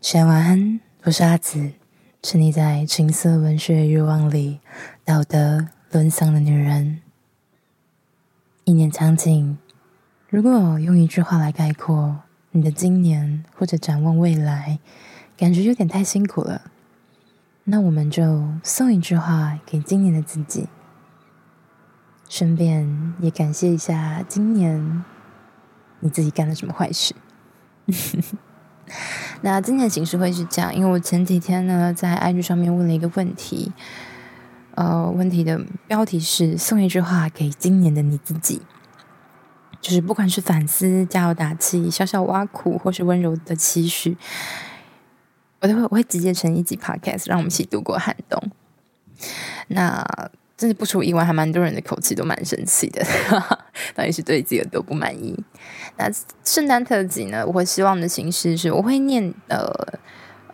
先晚安，我是阿紫，沉溺在情色文学欲望里，道德沦丧的女人。一年将尽，如果用一句话来概括你的今年，或者展望未来，感觉有点太辛苦了。那我们就送一句话给今年的自己，顺便也感谢一下今年你自己干了什么坏事。那今天的形式会是这样，因为我前几天呢在 IG 上面问了一个问题，呃，问题的标题是送一句话给今年的你自己，就是不管是反思、加油打气、小小挖苦，或是温柔的期许，我都会我会直接成一集 Podcast，让我们一起度过寒冬。那真的不出意外，还蛮多人的口气都蛮生气的，到底是对自己有多不满意？那圣诞特辑呢？我会希望的形式是，我会念呃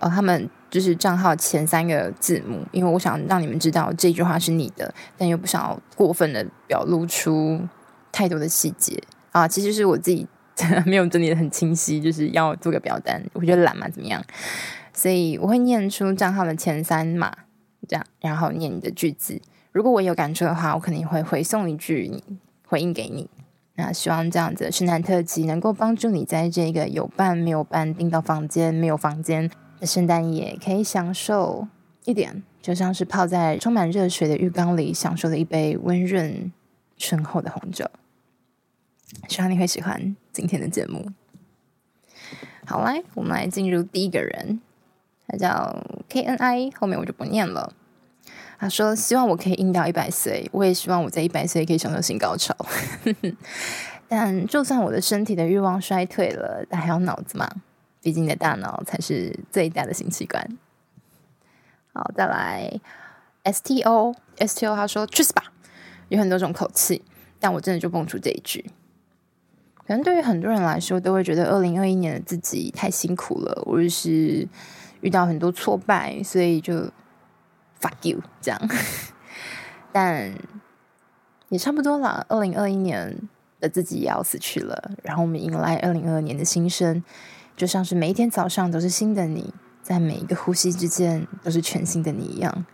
呃他们就是账号前三个字母，因为我想让你们知道这句话是你的，但又不想要过分的表露出太多的细节啊。其实是我自己 没有整理的很清晰，就是要做个表单，我觉得懒嘛，怎么样？所以我会念出账号的前三码，这样，然后念你的句子。如果我有感触的话，我肯定会回送一句回应给你。那希望这样子的圣诞特辑能够帮助你在这个有伴没有伴、订到房间没有房间的圣诞夜，可以享受一点，就像是泡在充满热水的浴缸里，享受了一杯温润醇厚的红酒。希望你会喜欢今天的节目。好，来，我们来进入第一个人，他叫 K N I，后面我就不念了。他说：“希望我可以硬到一百岁，我也希望我在一百岁可以享受性高潮。但就算我的身体的欲望衰退了，但还有脑子嘛？毕竟你的大脑才是最大的性器官。”好，再来 S T O S T O，他说：“去死吧！”有很多种口气，但我真的就蹦出这一句。可能对于很多人来说，都会觉得二零二一年的自己太辛苦了，或者是遇到很多挫败，所以就。Fuck you，这样，但也差不多了。二零二一年的自己也要死去了，然后我们迎来二零二二年的新生，就像是每一天早上都是新的你，在每一个呼吸之间都是全新的你一样。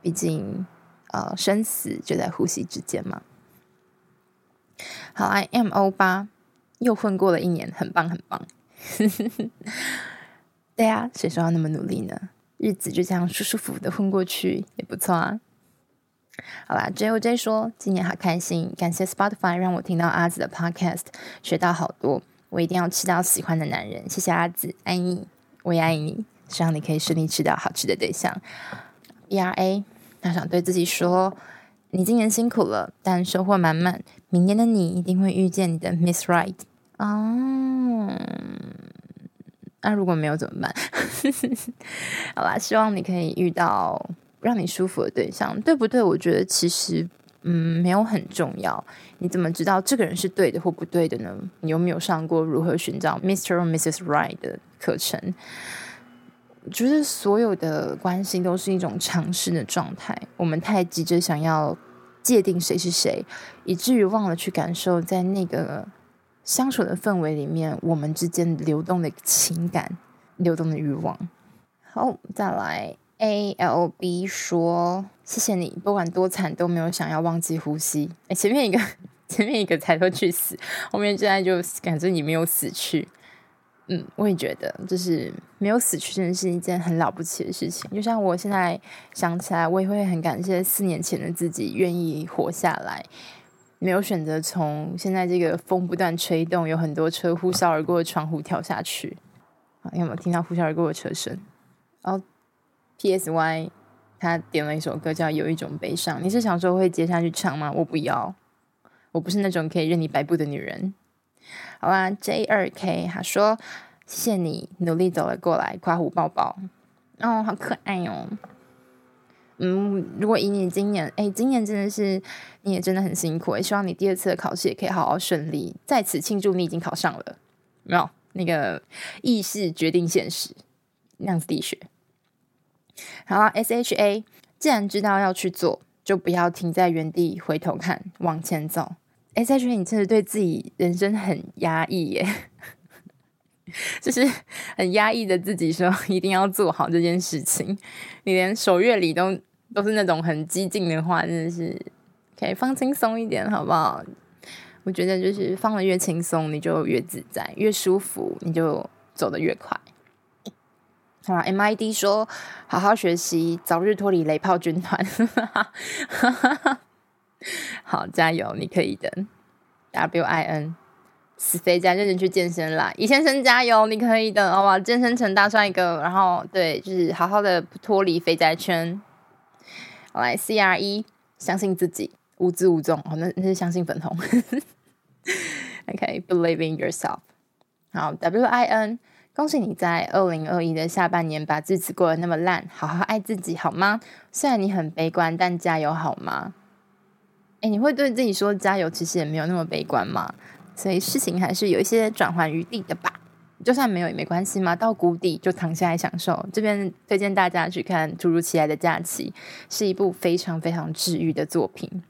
毕竟，呃，生死就在呼吸之间嘛。好，I M O 八又混过了一年，很棒，很棒。对啊，谁说要那么努力呢？日子就这样舒舒服服的混过去也不错啊。好啦，JOJ 说今年好开心，感谢 Spotify 让我听到阿紫的 Podcast，学到好多。我一定要吃到喜欢的男人，谢谢阿紫，爱你，我也爱你。希望你可以顺利吃到好吃的对象。BRA，他想对自己说，你今年辛苦了，但收获满满。明年的你一定会遇见你的 Miss Right。哦。那、如果没有怎么办？好吧，希望你可以遇到让你舒服的对象，对不对？我觉得其实嗯，没有很重要。你怎么知道这个人是对的或不对的呢？你有没有上过如何寻找 Mr. or Mrs. Right 的课程？我觉得所有的关系都是一种尝试的状态。我们太急着想要界定谁是谁，以至于忘了去感受在那个。相处的氛围里面，我们之间流动的情感、流动的欲望。好，再来 A L B 说：“谢谢你，不管多惨都没有想要忘记呼吸。”哎，前面一个，前面一个才说去死，后面现在就感觉你没有死去。嗯，我也觉得，就是没有死去，真的是一件很了不起的事情。就像我现在想起来，我也会很感谢四年前的自己愿意活下来。没有选择从现在这个风不断吹动、有很多车呼啸而过的窗户跳下去。啊，有没有听到呼啸而过的车声？然后，P.S.Y. 他点了一首歌叫《有一种悲伤》，你是想说会接下去唱吗？我不要，我不是那种可以任你摆布的女人。好吧，J2K 他说：“谢谢你努力走了过来，夸虎抱抱。”哦，好可爱哟、哦。嗯，如果以你今年，哎，今年真的是你也真的很辛苦，也希望你第二次的考试也可以好好顺利。在此庆祝你已经考上了，没有那个意识决定现实，量子力学。好了，S H A，既然知道要去做，就不要停在原地回头看，往前走。S H A，你真的对自己人生很压抑耶。就是很压抑的自己说一定要做好这件事情，你连守月里都都是那种很激进的话，真的是可以放轻松一点，好不好？我觉得就是放的越轻松，你就越自在，越舒服，你就走得越快。好啦，MID 说好好学习，早日脱离雷炮军团。好，加油，你可以的。WIN 死肥宅认真去健身啦，易先生加油，你可以的，好吧？健身成大帅哥，然后对，就是好好的脱离肥宅圈。来，CRE 相信自己，无自无踪。哦，那那是相信粉红。OK，believe in yourself。好，WIN，恭喜你在二零二一的下半年把日子过得那么烂，好好爱自己好吗？虽然你很悲观，但加油好吗？哎，你会对自己说加油，其实也没有那么悲观嘛。所以事情还是有一些转圜余地的吧。就算没有也没关系嘛，到谷底就躺下来享受。这边推荐大家去看《突如其来的假期》，是一部非常非常治愈的作品。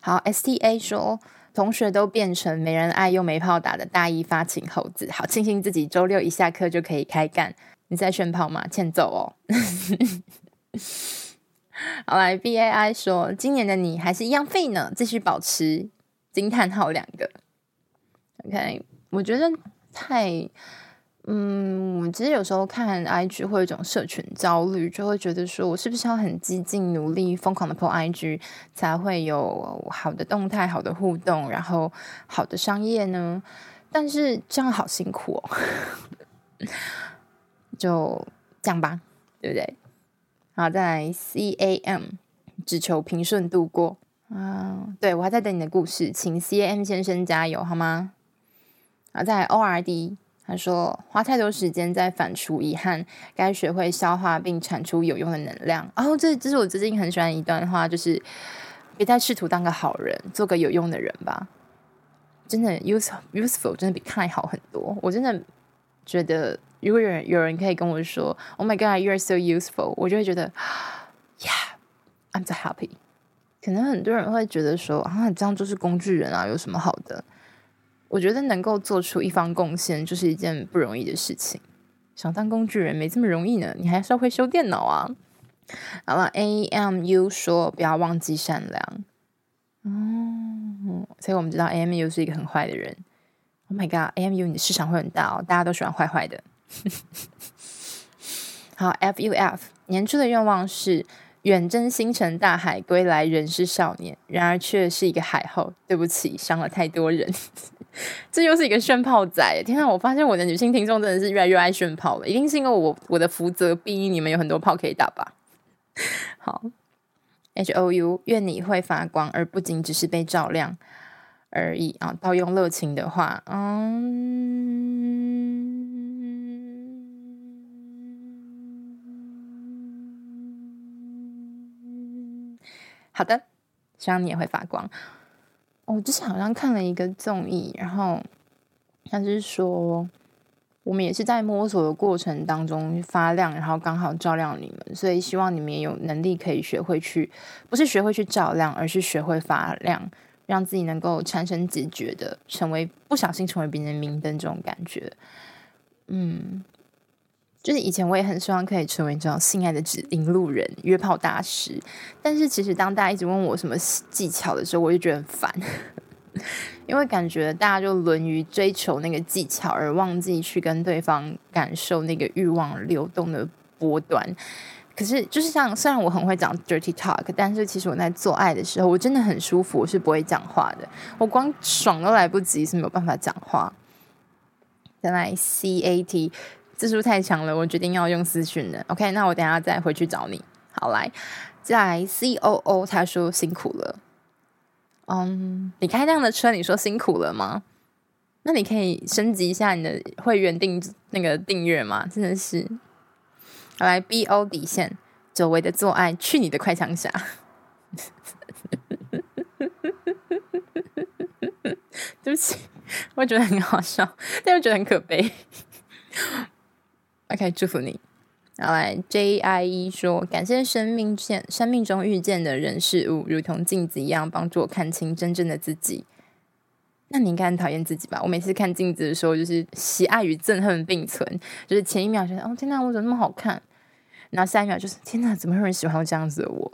好，STA 说。同学都变成没人爱又没炮打的大一发情猴子，好庆幸自己周六一下课就可以开干。你在炫炮吗？欠揍哦！好来，BAI 说今年的你还是一样废呢，继续保持惊叹号两个。OK，我觉得太。嗯，我其实有时候看 IG 会有一种社群焦虑，就会觉得说我是不是要很激进、努力、疯狂的 po IG 才会有好的动态、好的互动，然后好的商业呢？但是这样好辛苦哦，就这样吧，对不对？好，再来 CAM，只求平顺度过。啊，对，我还在等你的故事，请 CAM 先生加油好吗？好，再来 ORD。他说：“花太多时间在反刍遗憾，该学会消化并产出有用的能量。”哦，这这是我最近很喜欢的一段话，就是别再试图当个好人，做个有用的人吧。真的，use useful 真的比 kind 好很多。我真的觉得，如果有人有人可以跟我说 “Oh my God, you are so useful”，我就会觉得 “Yeah, I'm so happy”。可能很多人会觉得说：“啊，这样就是工具人啊，有什么好的？”我觉得能够做出一方贡献，就是一件不容易的事情。想当工具人没这么容易呢，你还是要会修电脑啊。好了，AMU 说不要忘记善良。哦，所以我们知道 AMU 是一个很坏的人。Oh my god，AMU 你的市场会很大哦，大家都喜欢坏坏的。好，FUF 年初的愿望是远征星辰大海，归来仍是少年，然而却是一个海后。对不起，伤了太多人。这又是一个炫炮仔！天啊，我发现我的女性听众真的是越来越爱炫炮了，一定是因为我我的福泽逼你们有很多炮可以打吧？好，H O U，愿你会发光，而不仅只是被照亮而已啊！盗用热情的话，嗯，好的，希望你也会发光。我之前好像看了一个综艺，然后他就是说，我们也是在摸索的过程当中发亮，然后刚好照亮你们，所以希望你们也有能力可以学会去，不是学会去照亮，而是学会发亮，让自己能够产生直觉的，成为不小心成为别人的明灯这种感觉，嗯。就是以前我也很希望可以成为这种性爱的指引路人、约炮大师，但是其实当大家一直问我什么技巧的时候，我就觉得很烦，因为感觉大家就沦于追求那个技巧，而忘记去跟对方感受那个欲望流动的波段。可是就是像虽然我很会讲 dirty talk，但是其实我在做爱的时候，我真的很舒服，我是不会讲话的，我光爽都来不及，是没有办法讲话。再来 C A T。字数太长了，我决定要用私讯的。OK，那我等下再回去找你。好，来，在 COO 他说辛苦了。嗯，你开这样的车，你说辛苦了吗？那你可以升级一下你的会员订那个订阅吗？真的是。好，来 BO 底线，久违的做爱，去你的快枪侠。对不起，我觉得很好笑，但又觉得很可悲。OK，祝福你。好来，JIE 说：“感谢生命见生命中遇见的人事物，如同镜子一样，帮助我看清真正的自己。那你应该很讨厌自己吧？我每次看镜子的时候，就是喜爱与憎恨并存。就是前一秒觉得哦天哪，我怎么那么好看？然后下一秒就是天哪，怎么会有人喜欢我这样子的我？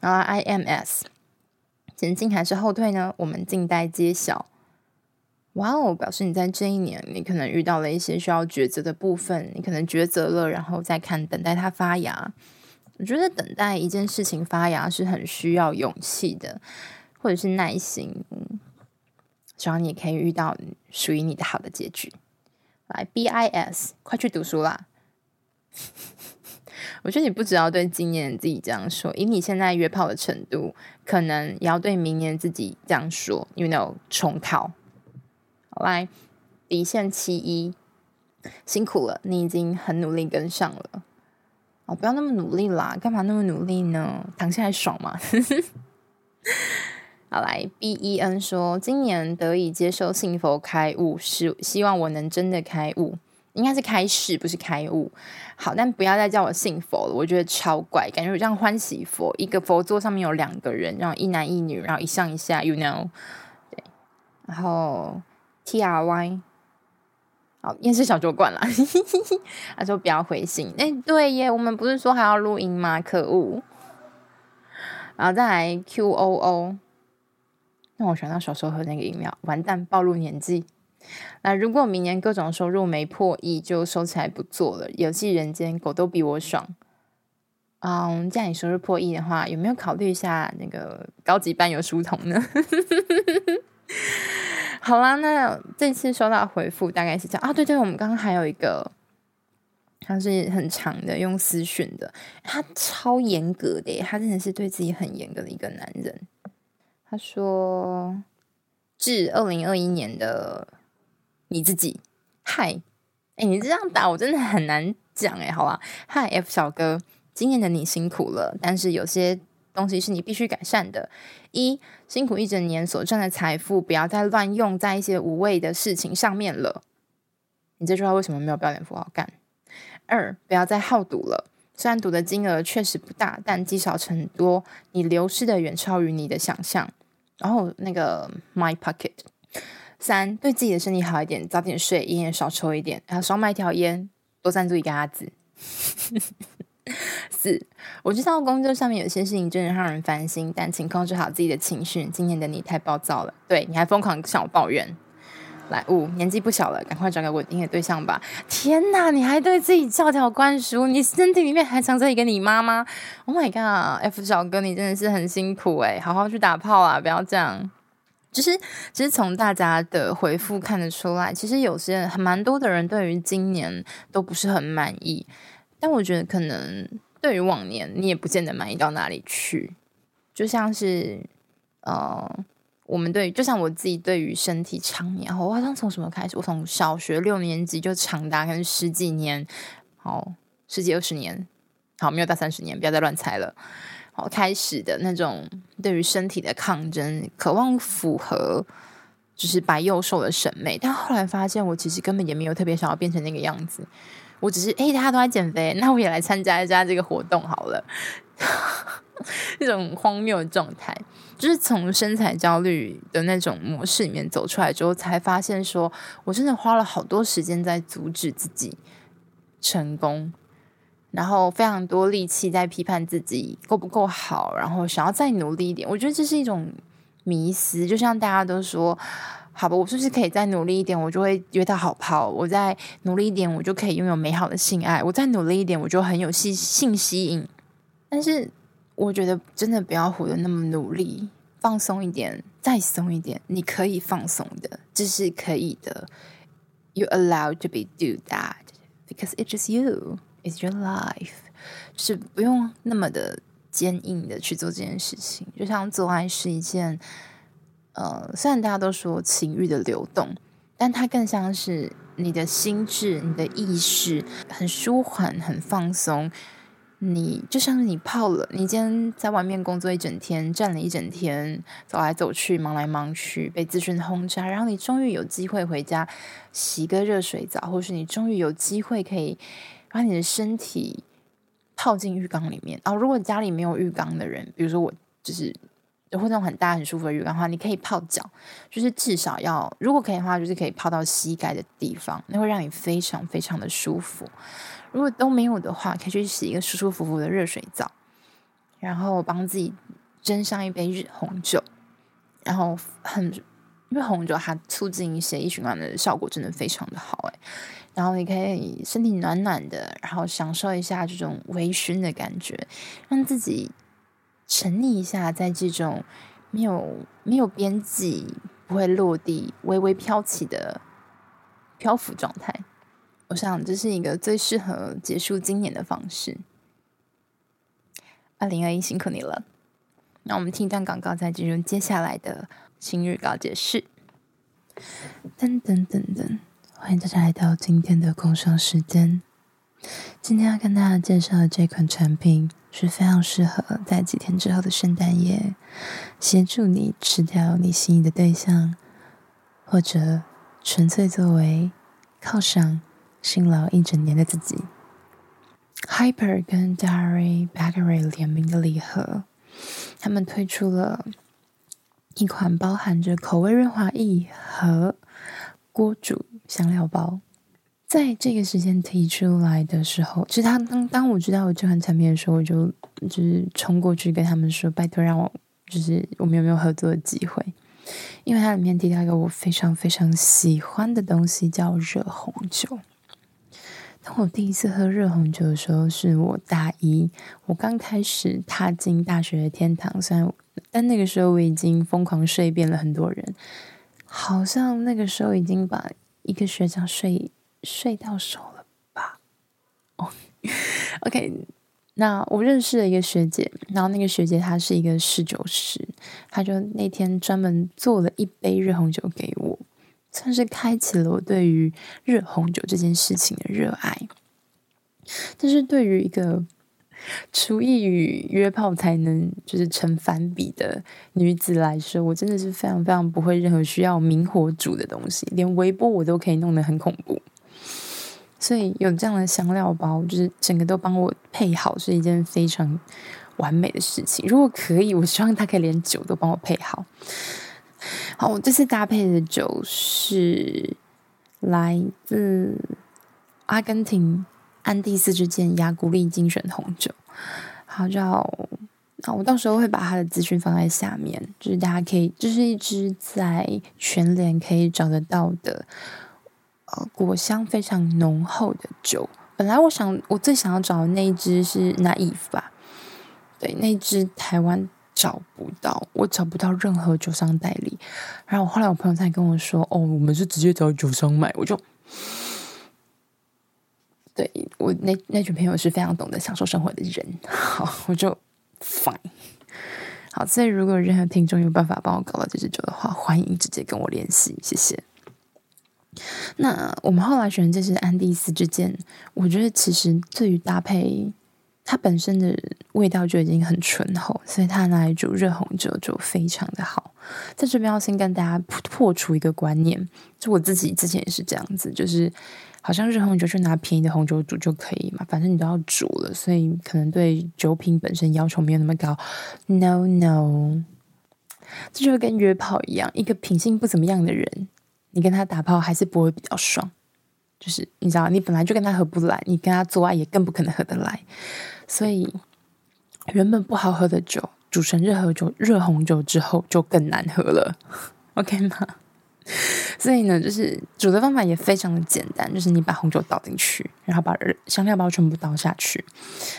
然后 IMS 前进还是后退呢？我们静待揭晓。哇哦，表示你在这一年，你可能遇到了一些需要抉择的部分，你可能抉择了，然后再看等待它发芽。我觉得等待一件事情发芽是很需要勇气的。或者是耐心，希望你也可以遇到属于你的好的结局。来，BIS，快去读书啦！我觉得你不只要对今年自己这样说，以你现在约炮的程度，可能也要对明年自己这样说，因为那种重考。来，底线七一，辛苦了，你已经很努力跟上了。哦，不要那么努力啦，干嘛那么努力呢？躺下来爽吗？好来，B E N 说，今年得以接受信佛开悟，是希望我能真的开悟，应该是开示，不是开悟。好，但不要再叫我信佛了，我觉得超怪，感觉有这样欢喜佛，一个佛座上面有两个人，然后一男一女，然后一上一下，you know，对。然后 T R Y，好，厌世小酒馆了，他说不要回信，哎，对耶，我们不是说还要录音吗？可恶。然后再来 Q O O。让我想到小时候喝那个饮料，完蛋，暴露年纪。那如果明年各种收入没破亿，就收起来不做了。游戏人间，狗都比我爽。嗯，既然你收入破亿的话，有没有考虑一下那个高级班有书童呢？好啦，那这次收到回复大概是这样啊。对对，我们刚刚还有一个，他是很长的，用私讯的，他超严格的，他真的是对自己很严格的一个男人。他说：“致二零二一年的你自己，嗨，哎，你这样打我真的很难讲哎，好吧，嗨，F 小哥，今年的你辛苦了，但是有些东西是你必须改善的。一，辛苦一整年所赚的财富，不要再乱用在一些无谓的事情上面了。你这句话为什么没有标点符号干？二，不要再好赌了。”虽然赌的金额确实不大，但积少成多，你流失的远超于你的想象。然后那个 My Pocket，三，对自己的身体好一点，早点睡，烟也少抽一点，还有少买一条烟，多赞助一个阿紫。四，我知道工作上面有些事情真的让人烦心，但请控制好自己的情绪。今年的你太暴躁了，对，你还疯狂向我抱怨。来五，年纪不小了，赶快找个稳定的对象吧！天哪，你还对自己教条灌输？你身体里面还藏着一个你妈妈？Oh my god，F 小哥，你真的是很辛苦诶，好好去打炮啊，不要这样。就是，其实从大家的回复看得出来，其实有些人，蛮多的人对于今年都不是很满意。但我觉得，可能对于往年，你也不见得满意到哪里去。就像是，呃。我们对，就像我自己对于身体常年，我好像从什么开始？我从小学六年级就长达可能十几年，好十几二十年，好没有到三十年，不要再乱猜了。好，开始的那种对于身体的抗争，渴望符合就是白幼瘦的审美，但后来发现我其实根本也没有特别想要变成那个样子，我只是诶，大家都在减肥，那我也来参加一下这个活动好了。那种荒谬的状态，就是从身材焦虑的那种模式里面走出来之后，才发现说，我真的花了好多时间在阻止自己成功，然后非常多力气在批判自己够不够好，然后想要再努力一点。我觉得这是一种迷思，就像大家都说，好吧，我是不是可以再努力一点，我就会约到好炮；我再努力一点，我就可以拥有美好的性爱；我再努力一点，我就很有性性吸引。但是。我觉得真的不要活得那么努力，放松一点，再松一点。你可以放松的，这是可以的。You allowed to be do that because it's just you, it's your life。就是不用那么的坚硬的去做这件事情。就像做爱是一件，呃，虽然大家都说情欲的流动，但它更像是你的心智、你的意识很舒缓、很放松。你就像你泡了，你今天在外面工作一整天，站了一整天，走来走去，忙来忙去，被资讯轰炸，然后你终于有机会回家洗个热水澡，或是你终于有机会可以把你的身体泡进浴缸里面。哦，如果家里没有浴缸的人，比如说我，就是或那种很大很舒服的浴缸的话，你可以泡脚，就是至少要，如果可以的话，就是可以泡到膝盖的地方，那会让你非常非常的舒服。如果都没有的话，可以去洗一个舒舒服服的热水澡，然后帮自己斟上一杯红酒，然后很，因为红酒它促进血液循环的效果真的非常的好，哎，然后你可以身体暖暖的，然后享受一下这种微醺的感觉，让自己。沉溺一下，在这种没有没有边际、不会落地、微微飘起的漂浮状态，我想这是一个最适合结束今年的方式。二零二一辛苦你了。那我们听一段广告，再进入接下来的新日告解释。噔噔噔噔，欢迎大家来到今天的工商时间。今天要跟大家介绍的这款产品是非常适合在几天之后的圣诞夜，协助你吃掉你心仪的对象，或者纯粹作为犒赏辛劳一整年的自己。Hyper 跟 Diary Bakery 联名的礼盒，他们推出了一款包含着口味润滑液和锅煮香料包。在这个时间提出来的时候，其实他当当我知道我这款产品的时候，我就就是冲过去跟他们说：“拜托，让我就是我们有没有合作的机会？”因为它里面提到一个我非常非常喜欢的东西，叫热红酒。当我第一次喝热红酒的时候，是我大一，我刚开始踏进大学的天堂。虽然，但那个时候我已经疯狂睡遍了很多人，好像那个时候已经把一个学长睡。睡到手了吧？哦、oh.，OK，那我认识了一个学姐，然后那个学姐她是一个侍酒师，她就那天专门做了一杯热红酒给我，算是开启了我对于热红酒这件事情的热爱。但是对于一个厨艺与约炮才能就是成反比的女子来说，我真的是非常非常不会任何需要明火煮的东西，连微波我都可以弄得很恐怖。所以有这样的香料包，就是整个都帮我配好，是一件非常完美的事情。如果可以，我希望他可以连酒都帮我配好。好，我这次搭配的酒是来自阿根廷安第斯之剑亚古力精选红酒。好，叫啊，我到时候会把它的资讯放在下面，就是大家可以，这、就是一支在全联可以找得到的。呃，果香非常浓厚的酒。本来我想，我最想要找的那一支是 Naive 吧？对，那支台湾找不到，我找不到任何酒商代理。然后后来我朋友才跟我说：“哦，我们是直接找酒商买。”我就，对，我那那群朋友是非常懂得享受生活的人。好，我就 fine。好，所以如果任何听众有办法帮我搞到这支酒的话，欢迎直接跟我联系，谢谢。那我们后来选的这支安第斯之剑，我觉得其实对于搭配它本身的味道就已经很醇厚，所以它拿来煮热红酒就非常的好。在这边要先跟大家破除一个观念，就我自己之前也是这样子，就是好像热红酒就拿便宜的红酒煮就可以嘛，反正你都要煮了，所以可能对酒品本身要求没有那么高。No No，这就跟约炮一样，一个品性不怎么样的人。你跟他打炮还是不会比较爽，就是你知道，你本来就跟他合不来，你跟他做爱也更不可能合得来。所以，原本不好喝的酒煮成热红酒、热红酒之后就更难喝了，OK 吗？所以呢，就是煮的方法也非常的简单，就是你把红酒倒进去，然后把香料包全部倒下去。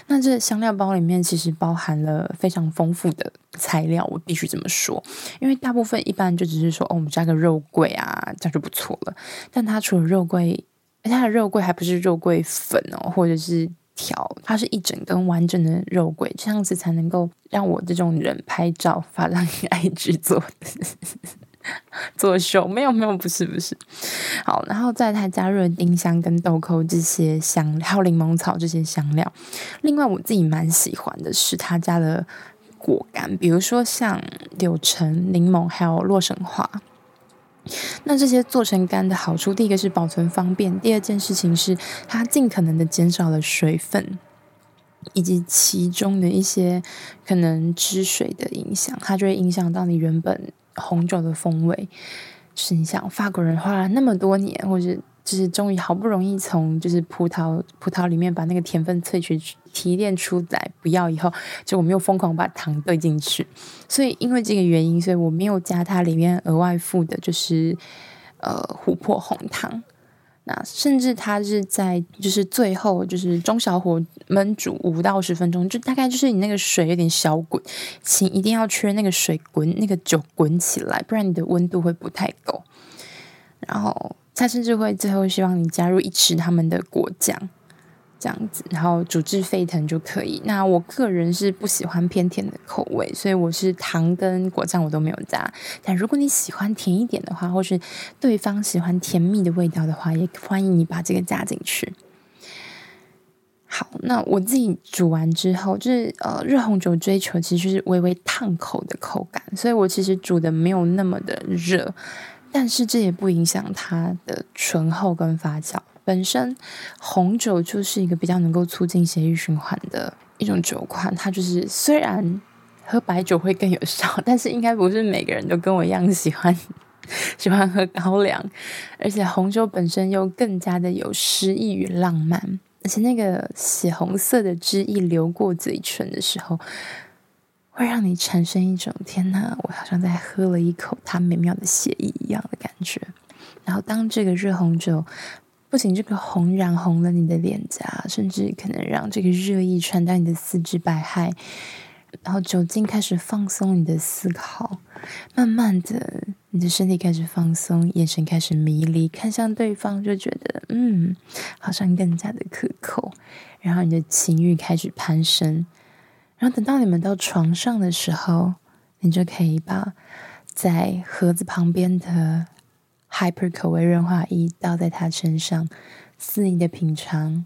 那这香料包里面其实包含了非常丰富的材料，我必须这么说。因为大部分一般就只是说，哦，我们加个肉桂啊，这样就不错了。但它除了肉桂，它的肉桂还不是肉桂粉哦，或者是条，它是一整根完整的肉桂，这样子才能够让我这种人拍照发让你 爱制 作。秀没有没有不是不是，好，然后再他加入了丁香跟豆蔻这些香料，还有柠檬草这些香料。另外我自己蛮喜欢的是他家的果干，比如说像柳橙、柠檬还有洛神花。那这些做成干的好处，第一个是保存方便，第二件事情是它尽可能的减少了水分。以及其中的一些可能汁水的影响，它就会影响到你原本红酒的风味。是你想，法国人花了那么多年，或者就是终于好不容易从就是葡萄葡萄里面把那个甜分萃取提炼出来，不要以后，就我们又疯狂把糖兑进去。所以因为这个原因，所以我没有加它里面额外附的，就是呃琥珀红糖。那甚至它是在就是最后就是中小火焖煮五到十分钟，就大概就是你那个水有点小滚，请一定要缺那个水滚那个酒滚起来，不然你的温度会不太够。然后他甚至会最后希望你加入一匙他们的果酱。这样子，然后煮至沸腾就可以。那我个人是不喜欢偏甜的口味，所以我是糖跟果酱我都没有加。但如果你喜欢甜一点的话，或是对方喜欢甜蜜的味道的话，也欢迎你把这个加进去。好，那我自己煮完之后，就是呃，热红酒追求其实是微微烫口的口感，所以我其实煮的没有那么的热，但是这也不影响它的醇厚跟发酵。本身红酒就是一个比较能够促进血液循环的一种酒款，它就是虽然喝白酒会更有效，但是应该不是每个人都跟我一样喜欢喜欢喝高粱，而且红酒本身又更加的有诗意与浪漫，而且那个血红色的汁液流过嘴唇的时候，会让你产生一种天哪，我好像在喝了一口它美妙的血液一样的感觉。然后当这个热红酒。不仅这个红染红了你的脸颊，甚至可能让这个热意传到你的四肢百骸，然后酒精开始放松你的思考，慢慢的，你的身体开始放松，眼神开始迷离，看向对方就觉得，嗯，好像更加的可口，然后你的情欲开始攀升，然后等到你们到床上的时候，你就可以把在盒子旁边的。Hyper 口味润滑液倒在他身上，肆意的品尝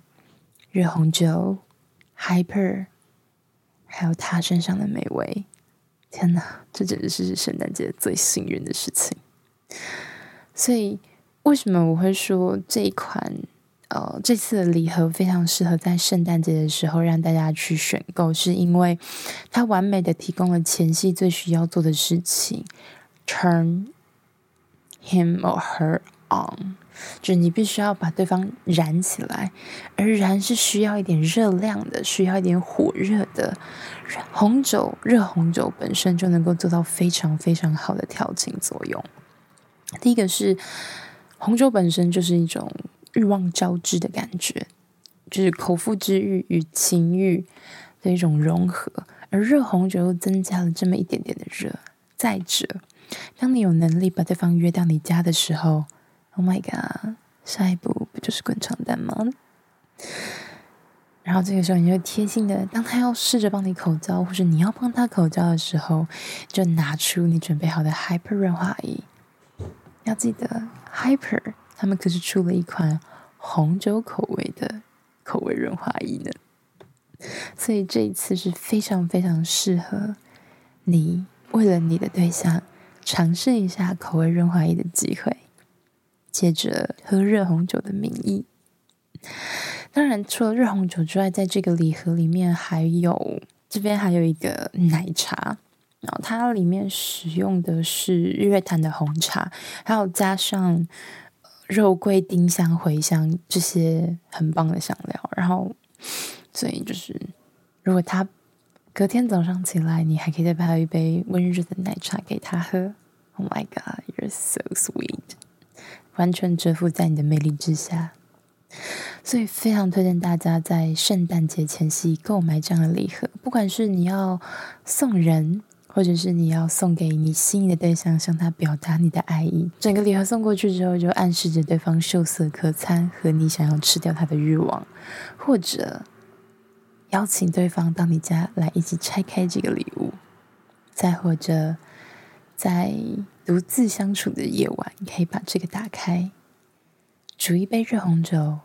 热红酒，Hyper，还有他身上的美味。天哪，这简直是圣诞节最幸运的事情。所以，为什么我会说这一款呃这次的礼盒非常适合在圣诞节的时候让大家去选购？是因为它完美的提供了前戏最需要做的事情，Turn。Him or her on，就是你必须要把对方燃起来，而燃是需要一点热量的，需要一点火热的。红酒，热红酒本身就能够做到非常非常好的调情作用。第一个是红酒本身就是一种欲望交织的感觉，就是口腹之欲与情欲的一种融合，而热红酒又增加了这么一点点的热。再者，当你有能力把对方约到你家的时候，Oh my god，下一步不就是滚床单吗？然后这个时候，你就贴心的，当他要试着帮你口交，或者你要帮他口交的时候，就拿出你准备好的 Hyper 润滑液。要记得，Hyper 他们可是出了一款红酒口味的口味润滑液呢，所以这一次是非常非常适合你，为了你的对象。尝试一下口味润滑液的机会，借着喝热红酒的名义。当然，除了热红酒之外，在这个礼盒里面还有这边还有一个奶茶，然后它里面使用的是日月潭的红茶，还有加上肉桂、丁香、茴香这些很棒的香料。然后，所以就是如果它。隔天早上起来，你还可以再泡一杯温热的奶茶给他喝。Oh my god, you're so sweet！完全折服在你的魅力之下，所以非常推荐大家在圣诞节前夕购买这样的礼盒。不管是你要送人，或者是你要送给你心仪的对象，向他表达你的爱意，整个礼盒送过去之后，就暗示着对方秀色可餐和你想要吃掉他的欲望，或者。邀请对方到你家来一起拆开这个礼物，再或者在独自相处的夜晚，可以把这个打开，煮一杯热红酒，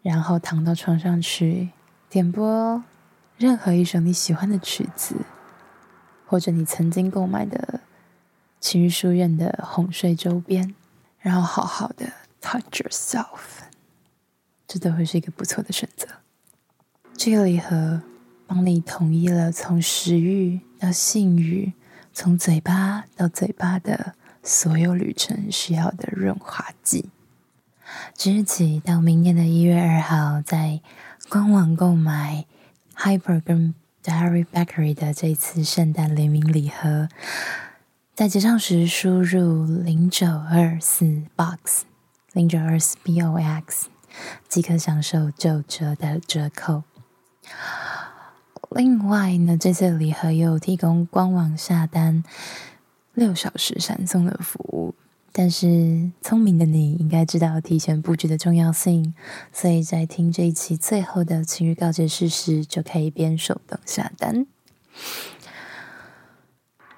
然后躺到床上去，点播任何一首你喜欢的曲子，或者你曾经购买的情欲书院的哄睡周边，然后好好的 touch yourself，这都会是一个不错的选择。这个礼盒帮你统一了从食欲到性欲，从嘴巴到嘴巴的所有旅程需要的润滑剂。即日起到明年的一月二号，在官网购买 Hyper 跟 Diary Bakery 的这次圣诞联名礼盒，在结账时输入零九二四 box 零九二四 b o x 即可享受九折的折扣。另外呢，这次礼盒又提供官网下单六小时闪送的服务。但是聪明的你应该知道提前布置的重要性，所以在听这一期最后的情欲告解室时，就可以边手动下单。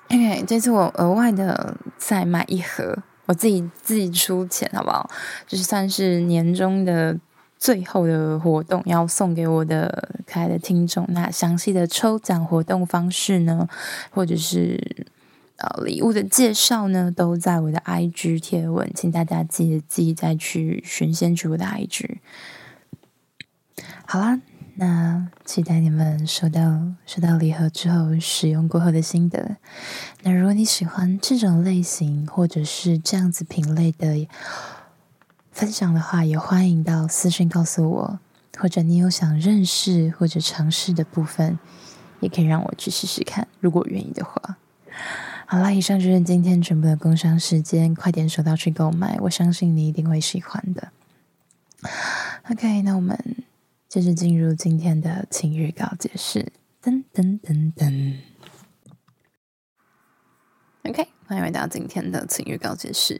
OK，这次我额外的再买一盒，我自己自己出钱，好不好？就是算是年终的最后的活动，要送给我的可爱的听众。那详细的抽奖活动方式呢，或者是。呃，礼物的介绍呢，都在我的 IG 贴文，请大家记得自己再去寻先去我的 IG。好啦，那期待你们收到收到礼盒之后使用过后的心得。那如果你喜欢这种类型或者是这样子品类的分享的话，也欢迎到私讯告诉我，或者你有想认识或者尝试的部分，也可以让我去试试看，如果愿意的话。好啦，以上就是今天全部的工商时间，快点手到去购买，我相信你一定会喜欢的。OK，那我们接着进入今天的情欲告解室，噔噔噔噔。OK，欢迎回到今天的情欲告解室。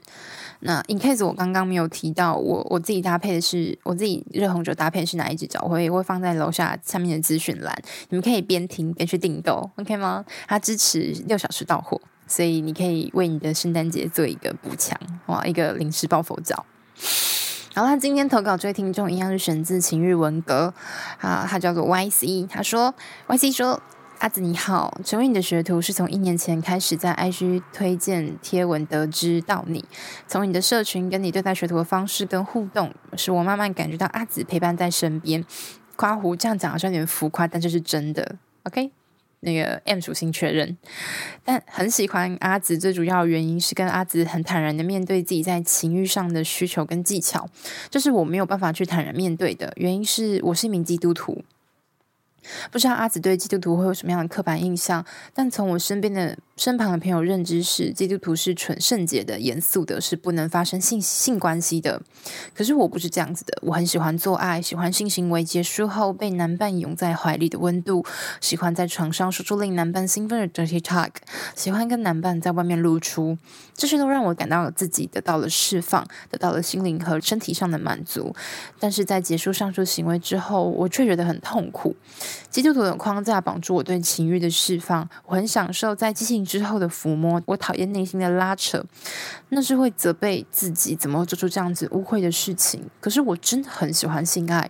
那 in case 我刚刚没有提到，我我自己搭配的是我自己热红酒搭配的是哪一只脚，我也会放在楼下下面的资讯栏，你们可以边听边去订购，OK 吗？它支持六小时到货。所以你可以为你的圣诞节做一个补强哇，一个临时抱佛脚。好啦，今天投稿这位听众一样是选自情欲文革啊，他叫做 YC，他说 YC 说阿紫你好，成为你的学徒是从一年前开始在 IG 推荐贴文得知到你，从你的社群跟你对待学徒的方式跟互动，使我慢慢感觉到阿紫陪伴在身边。夸胡这样讲好像有点浮夸，但这是真的。OK。那个 M 属性确认，但很喜欢阿紫，最主要原因是跟阿紫很坦然的面对自己在情欲上的需求跟技巧，这是我没有办法去坦然面对的原因是我是一名基督徒。不知道阿紫对基督徒会有什么样的刻板印象，但从我身边的身旁的朋友认知是，基督徒是纯圣洁的、严肃的，是不能发生性性关系的。可是我不是这样子的，我很喜欢做爱，喜欢性行为结束后被男伴拥在怀里的温度，喜欢在床上说出令男伴兴奋的 dirty talk，喜欢跟男伴在外面露出，这些都让我感到自己得到了释放，得到了心灵和身体上的满足。但是在结束上述行为之后，我却觉得很痛苦。基督徒的框架绑住我对情欲的释放，我很享受在激情之后的抚摸，我讨厌内心的拉扯，那是会责备自己怎么做出这样子污秽的事情。可是我真的很喜欢性爱，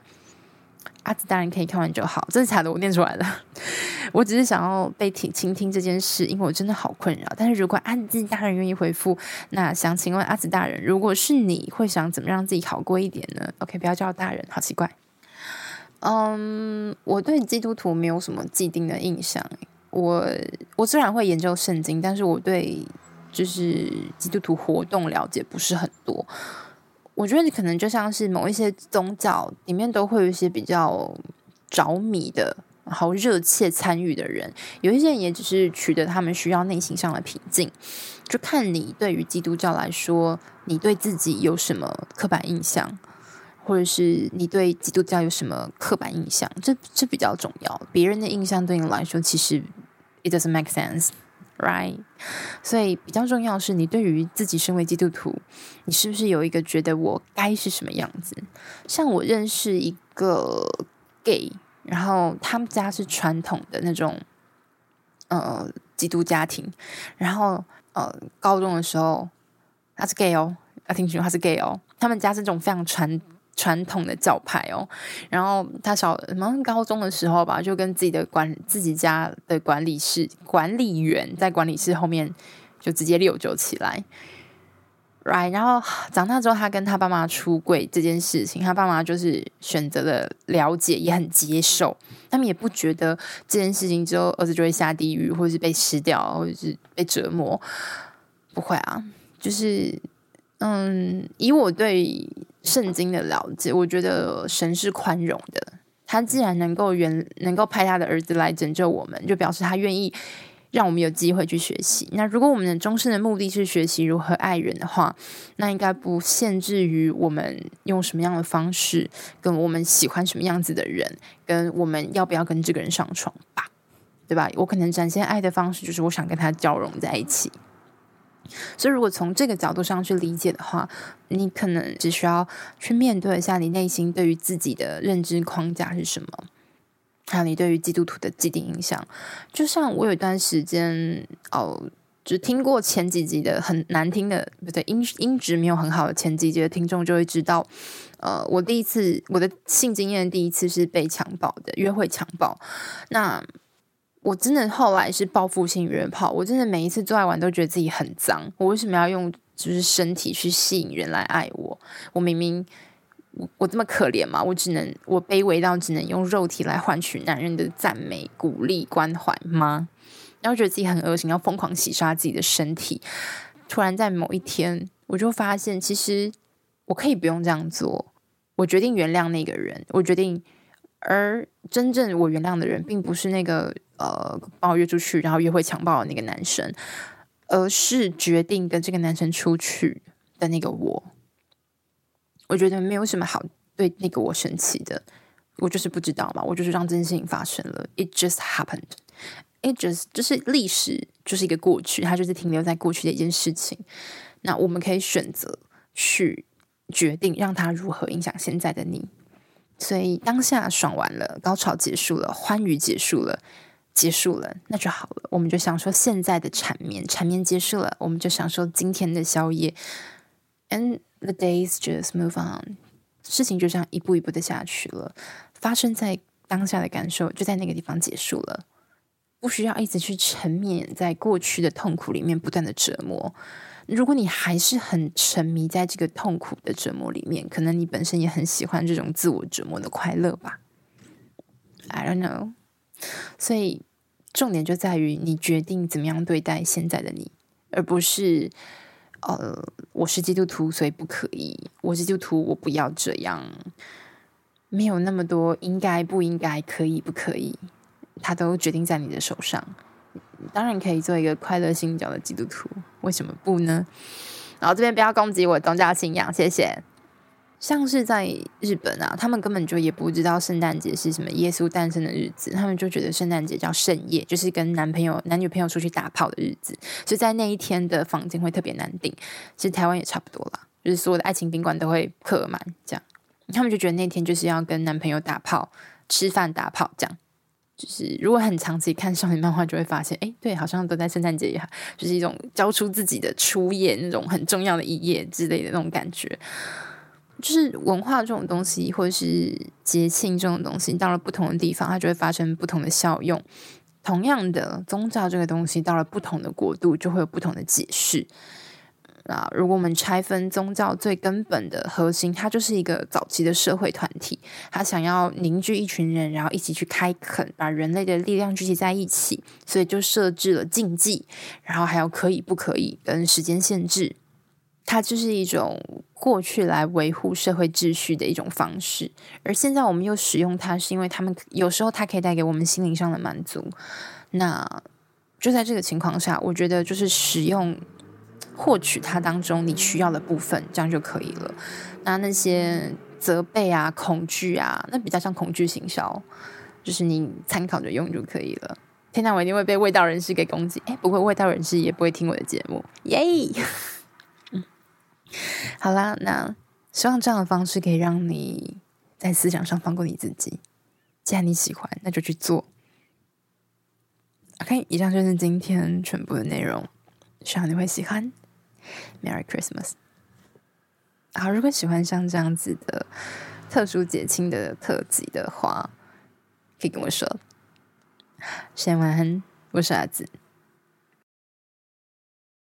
阿紫大人可以看完就好，真的假的？我念出来了，我只是想要被听倾听这件事，因为我真的好困扰。但是如果阿梓大人愿意回复，那想请问阿紫大人，如果是你会想怎么让自己好过一点呢？OK，不要叫大人，好奇怪。嗯我对基督徒没有什么既定的印象。我我虽然会研究圣经，但是我对就是基督徒活动了解不是很多。我觉得可能就像是某一些宗教里面都会有一些比较着迷的、好热切参与的人，有一些人也只是取得他们需要内心上的平静。就看你对于基督教来说，你对自己有什么刻板印象？或者是你对基督教有什么刻板印象？这这比较重要。别人的印象对你来说，其实 it doesn't make sense，right？所以比较重要是，你对于自己身为基督徒，你是不是有一个觉得我该是什么样子？像我认识一个 gay，然后他们家是传统的那种呃基督家庭，然后呃高中的时候他是 gay 哦，要听清楚他是 gay 哦，他们家是这种非常传。传统的教派哦，然后他小什么高中的时候吧，就跟自己的管自己家的管理室管理员在管理室后面就直接六九起来。，right？然后长大之后，他跟他爸妈出柜这件事情，他爸妈就是选择了了解，也很接受。他们也不觉得这件事情之后儿子就会下地狱，或者是被吃掉，或者是被折磨。不会啊，就是嗯，以我对圣经的了解，我觉得神是宽容的。他既然能够原能够派他的儿子来拯救我们，就表示他愿意。让我们有机会去学习。那如果我们的终身的目的是学习如何爱人的话，那应该不限制于我们用什么样的方式，跟我们喜欢什么样子的人，跟我们要不要跟这个人上床吧，对吧？我可能展现爱的方式就是我想跟他交融在一起。所以，如果从这个角度上去理解的话，你可能只需要去面对一下你内心对于自己的认知框架是什么。还有你对于基督徒的既定印象，就像我有一段时间哦，只听过前几集的很难听的，不对，音音质没有很好的前几集的听众就会知道，呃，我第一次我的性经验第一次是被强暴的，约会强暴。那我真的后来是报复性约炮，我真的每一次做爱完都觉得自己很脏，我为什么要用就是身体去吸引人来爱我？我明明。我我这么可怜吗？我只能我卑微到只能用肉体来换取男人的赞美、鼓励、关怀吗？然后觉得自己很恶心，要疯狂洗刷自己的身体。突然在某一天，我就发现，其实我可以不用这样做。我决定原谅那个人，我决定，而真正我原谅的人，并不是那个呃把我约出去然后约会强暴的那个男生，而是决定跟这个男生出去的那个我。我觉得没有什么好对那个我生气的，我就是不知道嘛，我就是让这件事情发生了。It just happened. It just 就是历史，就是一个过去，它就是停留在过去的一件事情。那我们可以选择去决定让它如何影响现在的你。所以当下爽完了，高潮结束了，欢愉结束了，结束了，那就好了。我们就享受现在的缠绵，缠绵结束了，我们就享受今天的宵夜。And The days just move on，事情就这样一步一步的下去了。发生在当下的感受就在那个地方结束了，不需要一直去沉湎在过去的痛苦里面不断的折磨。如果你还是很沉迷在这个痛苦的折磨里面，可能你本身也很喜欢这种自我折磨的快乐吧。I don't know。所以重点就在于你决定怎么样对待现在的你，而不是。呃，我是基督徒，所以不可以。我是基督徒，我不要这样。没有那么多应该不应该，可以不可以，他都决定在你的手上。当然可以做一个快乐信教的基督徒，为什么不呢？然后这边不要攻击我宗教信仰，谢谢。像是在日本啊，他们根本就也不知道圣诞节是什么耶稣诞生的日子，他们就觉得圣诞节叫圣夜，就是跟男朋友、男女朋友出去打炮的日子，所以在那一天的房间会特别难订。其实台湾也差不多啦，就是所有的爱情宾馆都会客满，这样他们就觉得那天就是要跟男朋友打炮、吃饭、打炮，这样。就是如果很长期看少女漫画，就会发现，哎，对，好像都在圣诞节呀，就是一种交出自己的初夜那种很重要的一页之类的那种感觉。就是文化这种东西，或者是节庆这种东西，到了不同的地方，它就会发生不同的效用。同样的宗教这个东西，到了不同的国度，就会有不同的解释。啊，如果我们拆分宗教最根本的核心，它就是一个早期的社会团体，它想要凝聚一群人，然后一起去开垦，把人类的力量聚集在一起，所以就设置了禁忌，然后还有可以不可以跟时间限制。它就是一种过去来维护社会秩序的一种方式，而现在我们又使用它，是因为他们有时候它可以带给我们心灵上的满足。那就在这个情况下，我觉得就是使用获取它当中你需要的部分，这样就可以了。那那些责备啊、恐惧啊，那比较像恐惧行销，就是你参考着用就可以了。天哪，我一定会被味道人士给攻击。诶，不会，味道人士也不会听我的节目。耶、嗯好啦，那希望这样的方式可以让你在思想上放过你自己。既然你喜欢，那就去做。OK，以上就是今天全部的内容，希望你会喜欢。Merry Christmas！好，如果喜欢像这样子的特殊节庆的特辑的话，可以跟我说。先晚安，我是阿紫。